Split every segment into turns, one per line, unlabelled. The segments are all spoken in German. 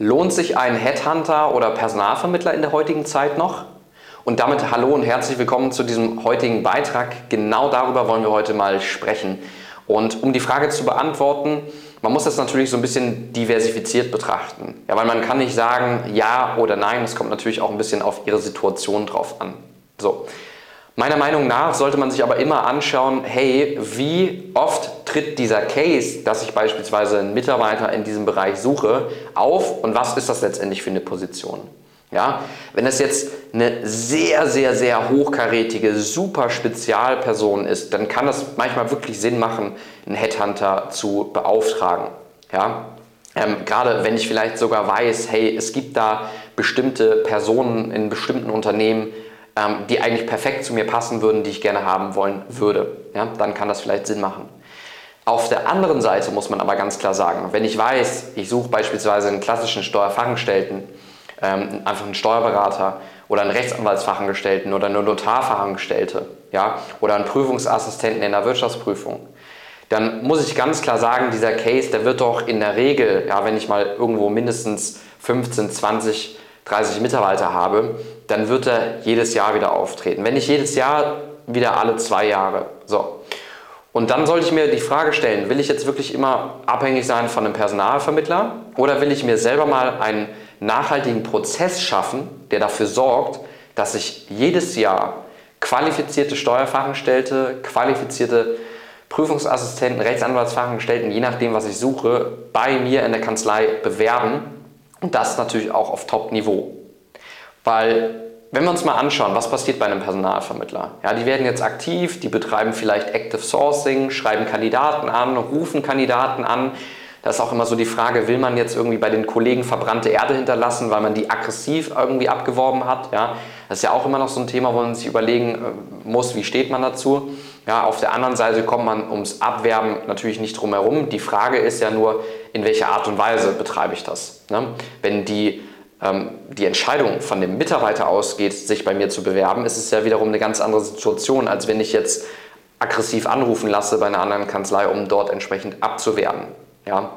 Lohnt sich ein Headhunter oder Personalvermittler in der heutigen Zeit noch? Und damit hallo und herzlich willkommen zu diesem heutigen Beitrag. Genau darüber wollen wir heute mal sprechen. Und um die Frage zu beantworten, man muss das natürlich so ein bisschen diversifiziert betrachten. Ja, weil man kann nicht sagen ja oder nein, es kommt natürlich auch ein bisschen auf ihre Situation drauf an. So. Meiner Meinung nach sollte man sich aber immer anschauen, hey, wie oft tritt dieser Case, dass ich beispielsweise einen Mitarbeiter in diesem Bereich suche, auf und was ist das letztendlich für eine Position? Ja, wenn es jetzt eine sehr, sehr, sehr hochkarätige, super Spezialperson ist, dann kann das manchmal wirklich Sinn machen, einen Headhunter zu beauftragen. Ja, ähm, gerade wenn ich vielleicht sogar weiß, hey, es gibt da bestimmte Personen in bestimmten Unternehmen, ähm, die eigentlich perfekt zu mir passen würden, die ich gerne haben wollen würde. Ja, dann kann das vielleicht Sinn machen. Auf der anderen Seite muss man aber ganz klar sagen, wenn ich weiß, ich suche beispielsweise einen klassischen Steuerfachangestellten, ähm, einfach einen Steuerberater oder einen Rechtsanwaltsfachangestellten oder eine Notarfachangestellte ja, oder einen Prüfungsassistenten in der Wirtschaftsprüfung, dann muss ich ganz klar sagen, dieser Case, der wird doch in der Regel, ja, wenn ich mal irgendwo mindestens 15, 20 30 Mitarbeiter habe, dann wird er jedes Jahr wieder auftreten. Wenn nicht jedes Jahr, wieder alle zwei Jahre. So. Und dann sollte ich mir die Frage stellen, will ich jetzt wirklich immer abhängig sein von einem Personalvermittler oder will ich mir selber mal einen nachhaltigen Prozess schaffen, der dafür sorgt, dass ich jedes Jahr qualifizierte Steuerfachangestellte, qualifizierte Prüfungsassistenten, Rechtsanwaltsfachangestellten, je nachdem, was ich suche, bei mir in der Kanzlei bewerben und das natürlich auch auf Top-Niveau. Weil, wenn wir uns mal anschauen, was passiert bei einem Personalvermittler? Ja, die werden jetzt aktiv, die betreiben vielleicht Active Sourcing, schreiben Kandidaten an, rufen Kandidaten an. Da ist auch immer so die Frage, will man jetzt irgendwie bei den Kollegen verbrannte Erde hinterlassen, weil man die aggressiv irgendwie abgeworben hat? Ja, das ist ja auch immer noch so ein Thema, wo man sich überlegen äh, muss, wie steht man dazu? Ja, auf der anderen Seite kommt man ums Abwerben natürlich nicht drum herum. Die Frage ist ja nur, in welcher Art und Weise betreibe ich das? Ne? Wenn die, die Entscheidung von dem Mitarbeiter ausgeht, sich bei mir zu bewerben, ist es ja wiederum eine ganz andere Situation, als wenn ich jetzt aggressiv anrufen lasse bei einer anderen Kanzlei, um dort entsprechend abzuwerben. Ja?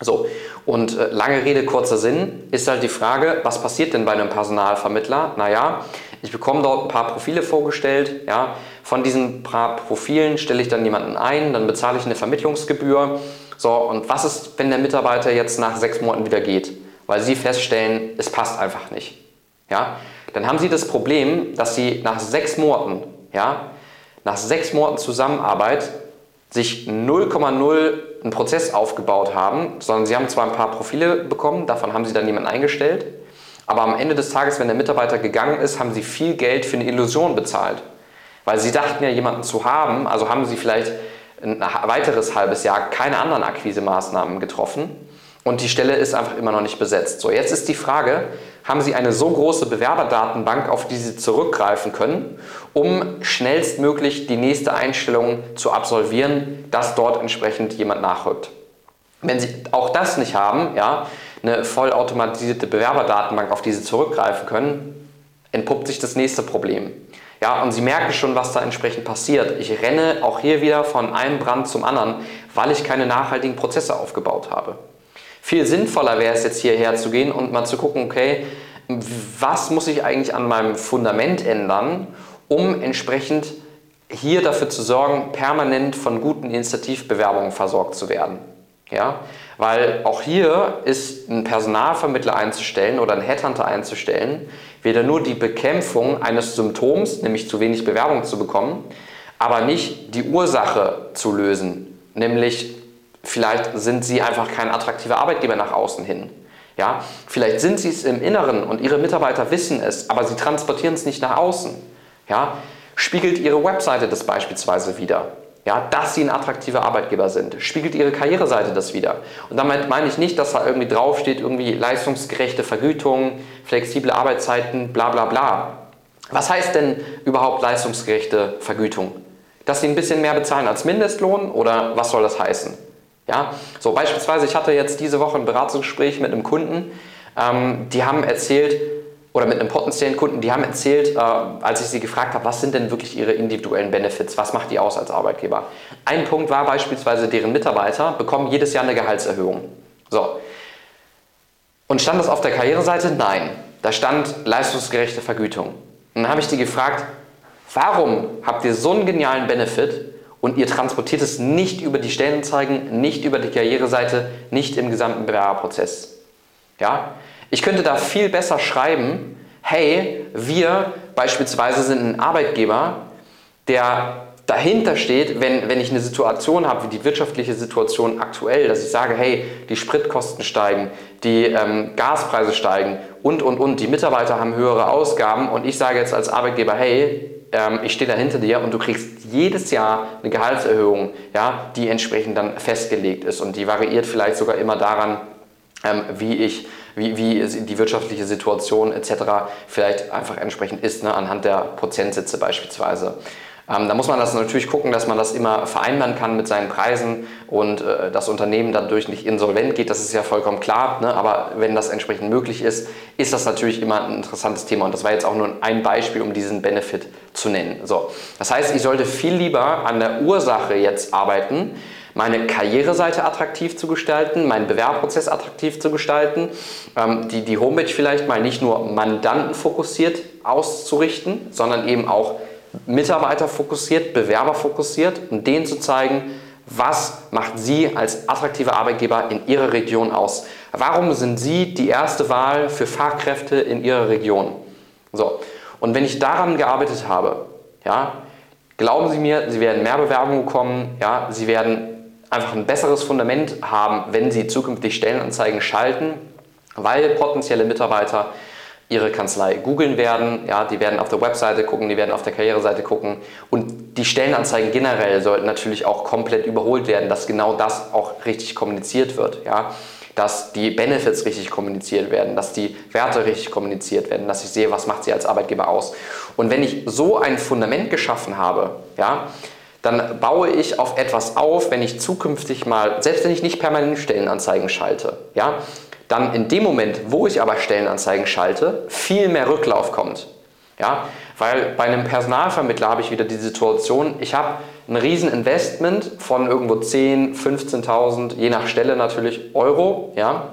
So, und äh, lange Rede, kurzer Sinn ist halt die Frage, was passiert denn bei einem Personalvermittler? Naja, ich bekomme dort ein paar Profile vorgestellt. Ja. Von diesen paar Profilen stelle ich dann jemanden ein, dann bezahle ich eine Vermittlungsgebühr. So, und was ist, wenn der Mitarbeiter jetzt nach sechs Monaten wieder geht? Weil Sie feststellen, es passt einfach nicht. Ja. Dann haben Sie das Problem, dass Sie nach sechs Monaten, ja, nach sechs Monaten Zusammenarbeit sich 0,0 einen Prozess aufgebaut haben, sondern sie haben zwar ein paar Profile bekommen, davon haben sie dann jemanden eingestellt, aber am Ende des Tages, wenn der Mitarbeiter gegangen ist, haben sie viel Geld für eine Illusion bezahlt. Weil sie dachten ja, jemanden zu haben, also haben sie vielleicht ein weiteres halbes Jahr keine anderen Akquisemaßnahmen getroffen und die Stelle ist einfach immer noch nicht besetzt. So, jetzt ist die Frage, haben Sie eine so große Bewerberdatenbank, auf die Sie zurückgreifen können, um schnellstmöglich die nächste Einstellung zu absolvieren, dass dort entsprechend jemand nachrückt. Wenn Sie auch das nicht haben, ja, eine vollautomatisierte Bewerberdatenbank, auf die Sie zurückgreifen können, entpuppt sich das nächste Problem. Ja, und Sie merken schon, was da entsprechend passiert. Ich renne auch hier wieder von einem Brand zum anderen, weil ich keine nachhaltigen Prozesse aufgebaut habe. Viel sinnvoller wäre es jetzt hierher zu gehen und mal zu gucken, okay, was muss ich eigentlich an meinem Fundament ändern, um entsprechend hier dafür zu sorgen, permanent von guten Initiativbewerbungen versorgt zu werden. Ja? Weil auch hier ist ein Personalvermittler einzustellen oder ein Headhunter einzustellen, weder nur die Bekämpfung eines Symptoms, nämlich zu wenig Bewerbung zu bekommen, aber nicht die Ursache zu lösen, nämlich Vielleicht sind sie einfach kein attraktiver Arbeitgeber nach außen hin. Ja? Vielleicht sind sie es im Inneren und ihre Mitarbeiter wissen es, aber sie transportieren es nicht nach außen. Ja? Spiegelt ihre Webseite das beispielsweise wieder? Ja, dass sie ein attraktiver Arbeitgeber sind. Spiegelt ihre Karriereseite das wieder. Und damit meine ich nicht, dass da irgendwie draufsteht, irgendwie leistungsgerechte Vergütung, flexible Arbeitszeiten, bla bla bla. Was heißt denn überhaupt leistungsgerechte Vergütung? Dass sie ein bisschen mehr bezahlen als Mindestlohn oder was soll das heißen? Ja, so beispielsweise, ich hatte jetzt diese Woche ein Beratungsgespräch mit einem Kunden, ähm, die haben erzählt, oder mit einem potenziellen Kunden, die haben erzählt, äh, als ich sie gefragt habe, was sind denn wirklich ihre individuellen Benefits, was macht die aus als Arbeitgeber? Ein Punkt war beispielsweise, deren Mitarbeiter bekommen jedes Jahr eine Gehaltserhöhung. So. Und stand das auf der Karriereseite? Nein. Da stand leistungsgerechte Vergütung. Und dann habe ich die gefragt, warum habt ihr so einen genialen Benefit und ihr transportiert es nicht über die Stellenanzeigen, nicht über die Karriereseite, nicht im gesamten Bewerberprozess? Ja? Ich könnte da viel besser schreiben, hey, wir beispielsweise sind ein Arbeitgeber, der dahinter steht, wenn, wenn ich eine Situation habe, wie die wirtschaftliche Situation aktuell, dass ich sage, hey, die Spritkosten steigen, die ähm, Gaspreise steigen und, und, und, die Mitarbeiter haben höhere Ausgaben und ich sage jetzt als Arbeitgeber, hey, ähm, ich stehe da hinter dir und du kriegst jedes Jahr eine Gehaltserhöhung, ja, die entsprechend dann festgelegt ist und die variiert vielleicht sogar immer daran, ähm, wie ich wie, wie die wirtschaftliche Situation etc. vielleicht einfach entsprechend ist, ne, anhand der Prozentsätze beispielsweise. Ähm, da muss man das natürlich gucken, dass man das immer vereinbaren kann mit seinen Preisen und äh, das Unternehmen dadurch nicht insolvent geht. Das ist ja vollkommen klar. Ne? Aber wenn das entsprechend möglich ist, ist das natürlich immer ein interessantes Thema. Und das war jetzt auch nur ein Beispiel, um diesen Benefit zu nennen. So. Das heißt, ich sollte viel lieber an der Ursache jetzt arbeiten, meine Karriereseite attraktiv zu gestalten, meinen Bewerbprozess attraktiv zu gestalten, ähm, die, die Homepage vielleicht mal nicht nur mandantenfokussiert auszurichten, sondern eben auch Mitarbeiter fokussiert, Bewerber fokussiert und denen zu zeigen, was macht Sie als attraktiver Arbeitgeber in Ihrer Region aus? Warum sind Sie die erste Wahl für Fachkräfte in Ihrer Region? So. Und wenn ich daran gearbeitet habe, ja, glauben Sie mir, Sie werden mehr Bewerbungen bekommen, ja, Sie werden einfach ein besseres Fundament haben, wenn Sie zukünftig Stellenanzeigen schalten, weil potenzielle Mitarbeiter ihre Kanzlei googeln werden. Ja, die werden auf der Webseite gucken, die werden auf der Karriereseite gucken. Und die Stellenanzeigen generell sollten natürlich auch komplett überholt werden, dass genau das auch richtig kommuniziert wird. Ja, dass die Benefits richtig kommuniziert werden, dass die Werte richtig kommuniziert werden, dass ich sehe, was macht sie als Arbeitgeber aus. Und wenn ich so ein Fundament geschaffen habe, ja, dann baue ich auf etwas auf, wenn ich zukünftig mal, selbst wenn ich nicht permanent Stellenanzeigen schalte, ja, dann in dem Moment, wo ich aber Stellenanzeigen schalte, viel mehr Rücklauf kommt. Ja, weil bei einem Personalvermittler habe ich wieder die Situation, ich habe ein Rieseninvestment von irgendwo 10, 15.000, je nach Stelle natürlich Euro, ja,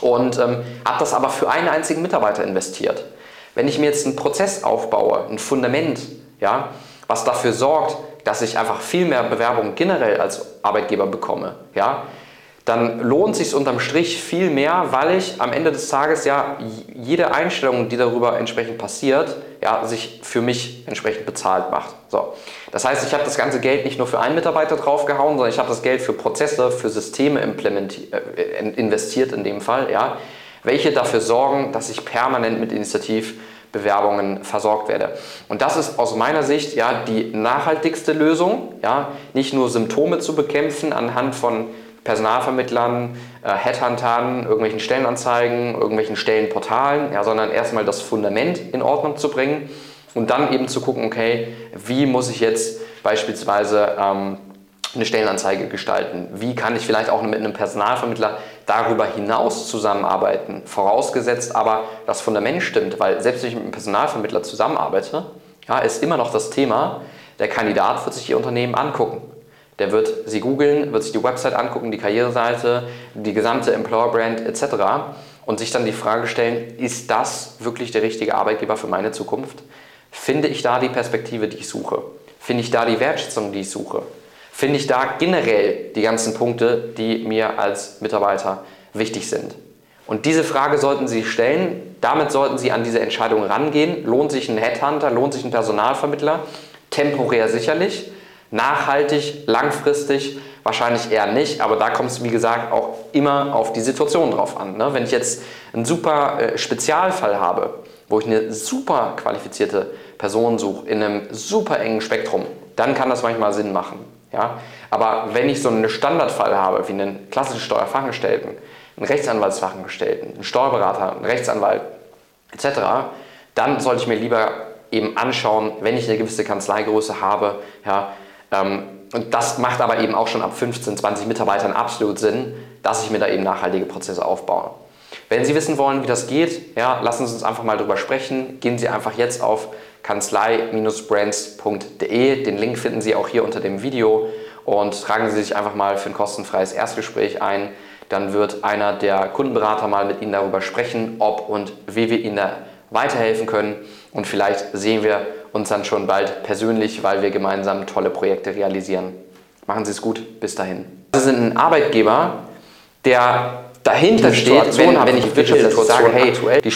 und ähm, habe das aber für einen einzigen Mitarbeiter investiert. Wenn ich mir jetzt einen Prozess aufbaue, ein Fundament, ja, was dafür sorgt, dass ich einfach viel mehr Bewerbungen generell als Arbeitgeber bekomme, ja, dann lohnt sich unterm Strich viel mehr, weil ich am Ende des Tages ja jede Einstellung, die darüber entsprechend passiert, ja, sich für mich entsprechend bezahlt macht. So. Das heißt, ich habe das ganze Geld nicht nur für einen Mitarbeiter draufgehauen, sondern ich habe das Geld für Prozesse, für Systeme äh, investiert in dem Fall, ja, welche dafür sorgen, dass ich permanent mit Initiativbewerbungen versorgt werde. Und das ist aus meiner Sicht ja die nachhaltigste Lösung, ja, nicht nur Symptome zu bekämpfen anhand von Personalvermittlern, äh, Headhuntern, irgendwelchen Stellenanzeigen, irgendwelchen Stellenportalen, ja, sondern erstmal das Fundament in Ordnung zu bringen und dann eben zu gucken, okay, wie muss ich jetzt beispielsweise ähm, eine Stellenanzeige gestalten? Wie kann ich vielleicht auch mit einem Personalvermittler darüber hinaus zusammenarbeiten? Vorausgesetzt aber, das Fundament stimmt, weil selbst wenn ich mit einem Personalvermittler zusammenarbeite, ja, ist immer noch das Thema, der Kandidat wird sich Ihr Unternehmen angucken. Der wird sie googeln, wird sich die Website angucken, die Karriereseite, die gesamte Employer Brand etc. und sich dann die Frage stellen, ist das wirklich der richtige Arbeitgeber für meine Zukunft? Finde ich da die Perspektive, die ich suche? Finde ich da die Wertschätzung, die ich suche? Finde ich da generell die ganzen Punkte, die mir als Mitarbeiter wichtig sind? Und diese Frage sollten Sie stellen. Damit sollten Sie an diese Entscheidung rangehen. Lohnt sich ein Headhunter? Lohnt sich ein Personalvermittler? Temporär sicherlich. Nachhaltig, langfristig wahrscheinlich eher nicht, aber da kommt es wie gesagt auch immer auf die Situation drauf an. Ne? Wenn ich jetzt einen super äh, Spezialfall habe, wo ich eine super qualifizierte Person suche in einem super engen Spektrum, dann kann das manchmal Sinn machen. Ja? Aber wenn ich so einen Standardfall habe, wie einen klassischen Steuerfachangestellten, einen Rechtsanwaltsfachangestellten, einen Steuerberater, einen Rechtsanwalt etc., dann sollte ich mir lieber eben anschauen, wenn ich eine gewisse Kanzleigröße habe, ja, und das macht aber eben auch schon ab 15, 20 Mitarbeitern absolut Sinn, dass ich mir da eben nachhaltige Prozesse aufbaue. Wenn Sie wissen wollen, wie das geht, ja, lassen Sie uns einfach mal darüber sprechen. Gehen Sie einfach jetzt auf kanzlei-brands.de. Den Link finden Sie auch hier unter dem Video und tragen Sie sich einfach mal für ein kostenfreies Erstgespräch ein. dann wird einer der Kundenberater mal mit Ihnen darüber sprechen, ob und wie wir Ihnen da weiterhelfen können. Und vielleicht sehen wir uns dann schon bald persönlich, weil wir gemeinsam tolle Projekte realisieren. Machen Sie es gut, bis dahin. Sie sind ein Arbeitgeber, der dahinter steht, wenn, wenn ich Wirtschaftssituation sage, hey, die